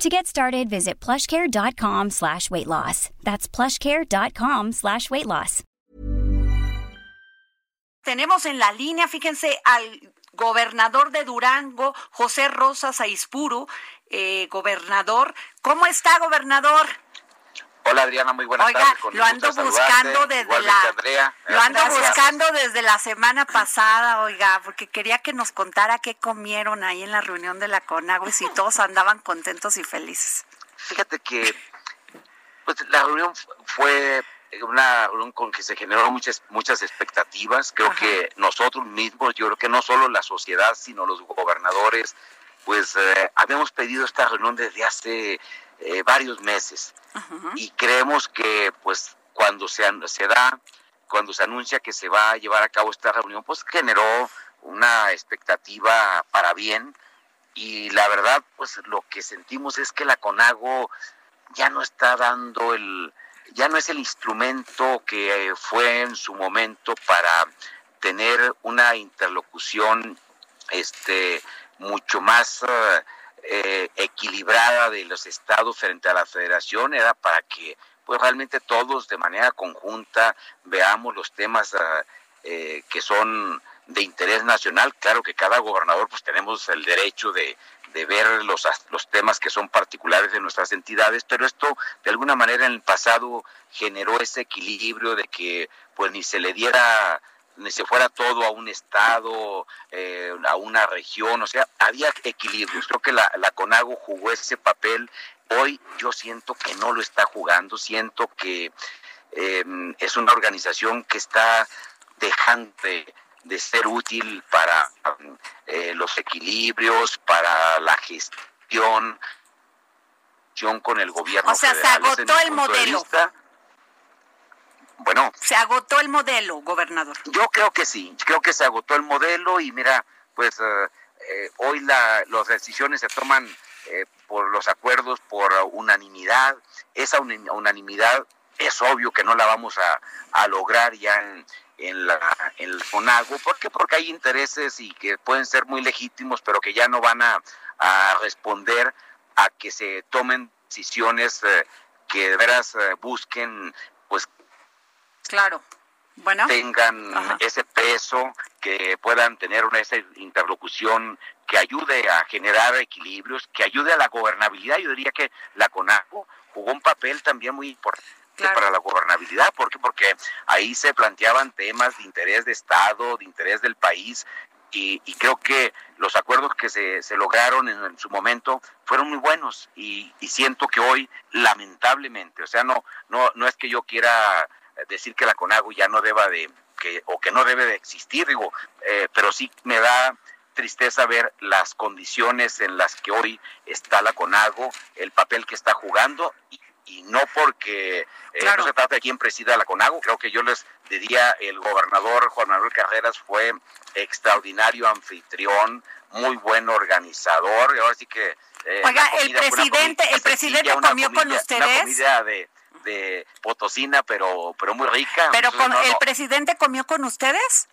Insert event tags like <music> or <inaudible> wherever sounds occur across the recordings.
To get started, visit plushcare.com slash weight loss. That's plushcare.com slash weight loss. Tenemos en la línea, fíjense, al gobernador de Durango, José Rosas Aispuru, eh, gobernador. ¿Cómo está, gobernador? Hola Adriana, muy buenas Oiga, tardes. Con lo ando buscando desde Igualmente, la Andrea. lo ando Gracias. buscando desde la semana pasada, oiga, porque quería que nos contara qué comieron ahí en la reunión de la Conagua y si todos andaban contentos y felices. Fíjate que pues, la reunión fu- fue una reunión con que se generaron muchas muchas expectativas. Creo Ajá. que nosotros mismos, yo creo que no solo la sociedad, sino los gobernadores, pues eh, habíamos pedido esta reunión desde hace eh, varios meses. Y creemos que pues cuando se, se da, cuando se anuncia que se va a llevar a cabo esta reunión, pues generó una expectativa para bien y la verdad pues lo que sentimos es que la CONAGO ya no está dando el, ya no es el instrumento que fue en su momento para tener una interlocución este mucho más eh, eh, equilibrada de los estados frente a la federación era para que pues realmente todos de manera conjunta veamos los temas ah, eh, que son de interés nacional. Claro que cada gobernador pues tenemos el derecho de, de ver los, los temas que son particulares de nuestras entidades pero esto de alguna manera en el pasado generó ese equilibrio de que pues ni se le diera se fuera todo a un estado, eh, a una región, o sea, había equilibrios. Creo que la, la CONAGO jugó ese papel. Hoy yo siento que no lo está jugando, siento que eh, es una organización que está dejando de, de ser útil para eh, los equilibrios, para la gestión con el gobierno. O sea, se federal. Agotó el modelo. vista. Bueno, Se agotó el modelo, gobernador. yo creo que sí, creo que se agotó el modelo y mira, pues eh, eh, hoy la, las decisiones se toman eh, por los acuerdos por unanimidad. Esa unanimidad es obvio que no la vamos a, a lograr ya en, en, la, en el CONAGO. ¿Por qué? Porque hay intereses y que pueden ser muy legítimos, pero que ya no van a, a responder a que se tomen decisiones eh, que de veras eh, busquen Claro. Bueno, tengan Ajá. ese peso, que puedan tener una esa interlocución que ayude a generar equilibrios, que ayude a la gobernabilidad. Yo diría que la CONAGO jugó un papel también muy importante Claro. para la gobernabilidad. ¿Por qué? Porque ahí se planteaban temas de interés de Estado, de interés del país. Y, y creo que los acuerdos que se, se lograron en, en su momento fueron muy buenos y, y siento que hoy lamentablemente, o sea, no, no, no es que yo quiera decir que la CONAGO ya no deba de, que, o que no debe de existir, digo, eh, pero sí me da tristeza ver las condiciones en las que hoy está la CONAGO, el papel que está jugando y, y no porque eh, Claro. no se trata de quién presida la CONAGO, creo que yo les diría el gobernador Juan Manuel Carreras fue extraordinario anfitrión, muy buen organizador, y ahora sí que eh, Oiga, el presidente- el presidente comió con ustedes. Una comida de, de potosina, pero, pero muy rica. pero con, no, ¿el no. presidente comió con ustedes?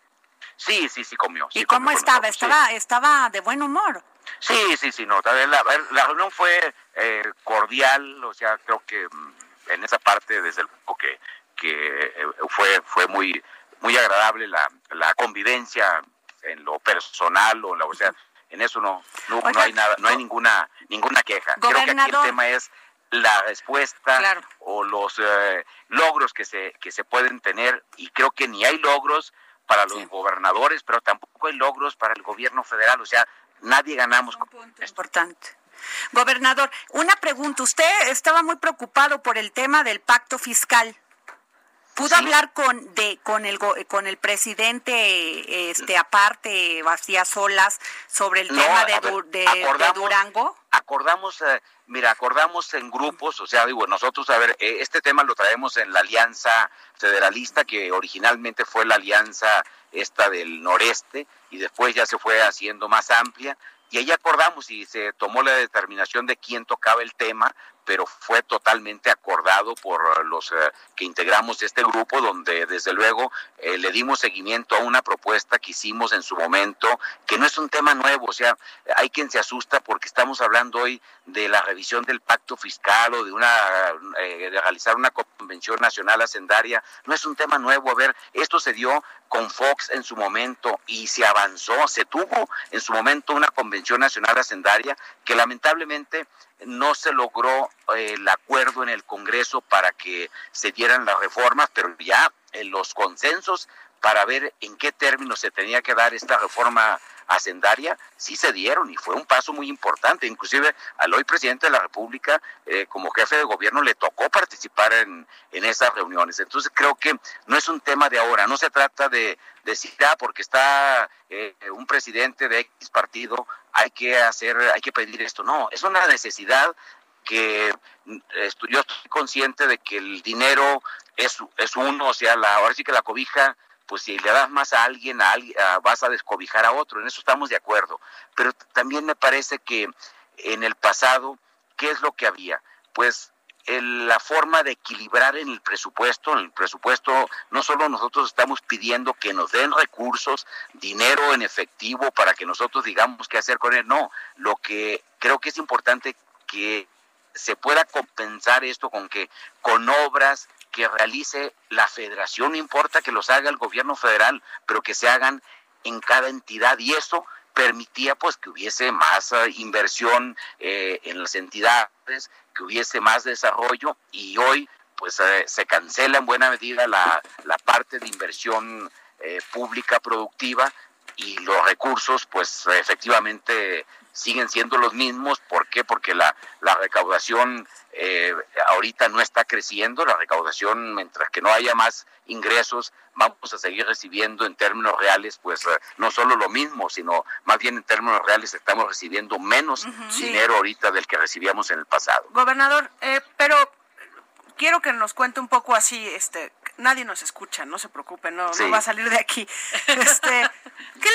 Sí, sí, sí comió. sí ¿Y cómo comió con estaba? sí. Estaba, estaba de buen humor. Sí, sí, sí, no. La, la reunión fue eh, cordial, o sea, creo que mm, en esa parte, desde luego que, que eh, fue, fue muy, muy agradable la, la convivencia en lo personal, o, la, o sea, en eso no, no, no hay nada, no hay ninguna, ninguna queja. Creo que aquí el tema es la respuesta Claro. o los eh, logros que se, que se pueden tener, y creo que ni hay logros para los Sí. gobernadores, pero tampoco hay logros para el gobierno federal, o sea, nadie ganamos esto. Importante. Gobernador, una pregunta. Usted estaba muy preocupado por el tema del pacto fiscal. Pudo hablar con de con el con el presidente este aparte vacía solas sobre el tema de, de, Durango acordamos eh, mira acordamos en grupos o sea digo nosotros a ver eh, este tema lo traemos en la alianza federalista que originalmente fue la alianza esta del noreste y después ya se fue haciendo más amplia y ahí acordamos y se tomó la determinación de quién tocaba el tema, pero fue totalmente acordado por los eh, que integramos este grupo, donde desde luego eh, le dimos seguimiento a una propuesta que hicimos en su momento, que no es un tema nuevo, o sea, hay quien se asusta porque estamos hablando hoy de la revisión del pacto fiscal o de una eh, de realizar una convención nacional hacendaria, no es un tema nuevo, a ver, esto se dio con Fox en su momento y se avanzó, se tuvo en su momento una convención nacional hacendaria que lamentablemente no se logró eh, el acuerdo en el Congreso para que se dieran las reformas, pero ya en los consensos para ver en qué términos se tenía que dar esta reforma hacendaria, sí se dieron y fue un paso muy importante. Inclusive al hoy presidente de la República, eh, como jefe de gobierno, le tocó participar en, en esas reuniones. Entonces creo que no es un tema de ahora, no se trata de decir, ah, porque está eh, un presidente de X partido, hay que hacer, hay que pedir esto. No, es una necesidad que yo estoy consciente de que el dinero es, es uno, o sea, la, ahora sí que la cobija pues si le das más a alguien, a alguien vas a descobijar a otro, en eso estamos de acuerdo. Pero también me parece que en el pasado, ¿qué es lo que había? Pues la forma de equilibrar en el presupuesto, en el presupuesto no solo nosotros estamos pidiendo que nos den recursos, dinero en efectivo para que nosotros digamos qué hacer con él, no, lo que creo que es importante que se pueda compensar esto con que con obras que realice la federación, no importa que los haga el gobierno federal, pero que se hagan en cada entidad. Y eso permitía pues que hubiese más eh, inversión eh, en las entidades, que hubiese más desarrollo. Y hoy pues eh, se cancela en buena medida la, la parte de inversión pública productiva y los recursos pues efectivamente siguen siendo los mismos. ¿Por qué? Porque la, la recaudación eh, ahorita no está creciendo, la recaudación, mientras que no haya más ingresos, vamos a seguir recibiendo en términos reales, pues eh, no solo lo mismo, sino más bien en términos reales estamos recibiendo menos dinero ahorita del que recibíamos en el pasado. Gobernador, eh, pero quiero que nos cuente un poco así, este, nadie nos escucha, no se preocupe, no, no va a salir de aquí. <laughs> Este, ¿Qué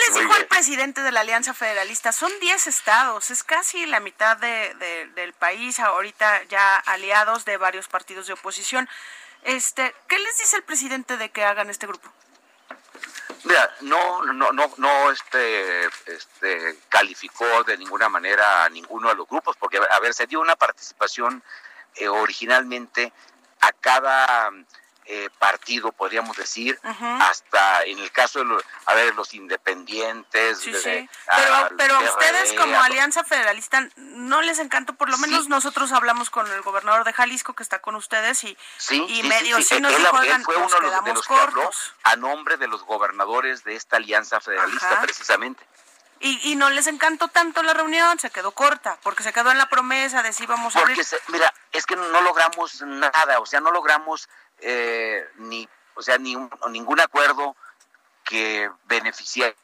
les dijo el presidente de la Alianza Federalista? Son 10 estados, es casi la mitad de, del país, ahorita ya aliados de varios partidos de oposición. Este, ¿Qué les dice el presidente de que hagan este grupo? Mira, no, no, no, no este, este, calificó de ninguna manera a ninguno de los grupos, porque, a ver, se dio una participación eh, originalmente a cada eh, partido, podríamos decir, hasta en el caso de los, a ver, los independientes. Pero, pero a ustedes como Alianza Federalista no les encantó, por lo menos nosotros hablamos con el gobernador de Jalisco que está con ustedes y, y medio sí, nos él, fue uno de los, que habló a nombre de los gobernadores de esta Alianza Federalista, precisamente. Y, y, no les encantó tanto la reunión, se quedó corta, porque se quedó en la promesa de si vamos a porque mira, es que no logramos nada, o sea, no logramos eh, ni, o sea, ni ningún acuerdo que beneficie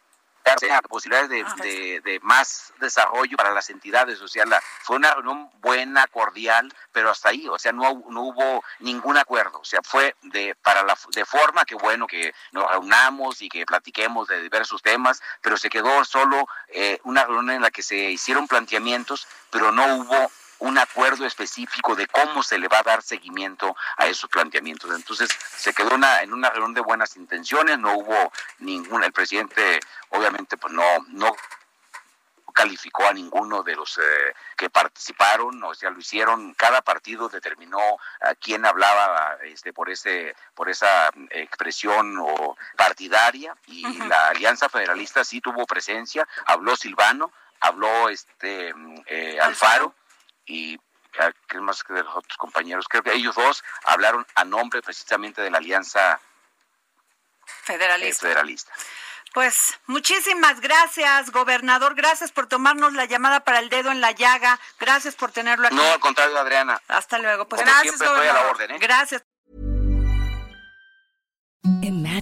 posibilidades ah, de, de, más desarrollo para las entidades. O sea, la, fue una reunión buena, cordial, pero hasta ahí, o sea, no, no hubo ningún acuerdo. O sea, fue de, para la, de forma que bueno que nos reunamos y que platiquemos de diversos temas, pero se quedó solo eh, una reunión en la que se hicieron planteamientos, pero no hubo un acuerdo específico de cómo se le va a dar seguimiento a esos planteamientos. Entonces se quedó una, en una reunión de buenas intenciones, no hubo ninguna, el presidente obviamente pues no, no calificó a ninguno de los eh, que participaron, o sea, lo hicieron, cada partido determinó a quién hablaba este, por ese, por esa expresión o partidaria, y la Alianza Federalista sí tuvo presencia, habló Silvano, habló este eh, Alfaro, y que más que de los otros compañeros, creo que ellos dos hablaron a nombre precisamente de la Alianza Federalista. Eh, federalista. Pues muchísimas gracias, gobernador. Gracias por tomarnos la llamada para el dedo en la llaga. Gracias por tenerlo aquí. No, al contrario, Adriana. Hasta luego. Pues gracias, gobernador. ¿eh? Gracias.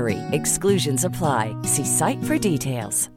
BUTTERY. Exclusions apply. See site for details.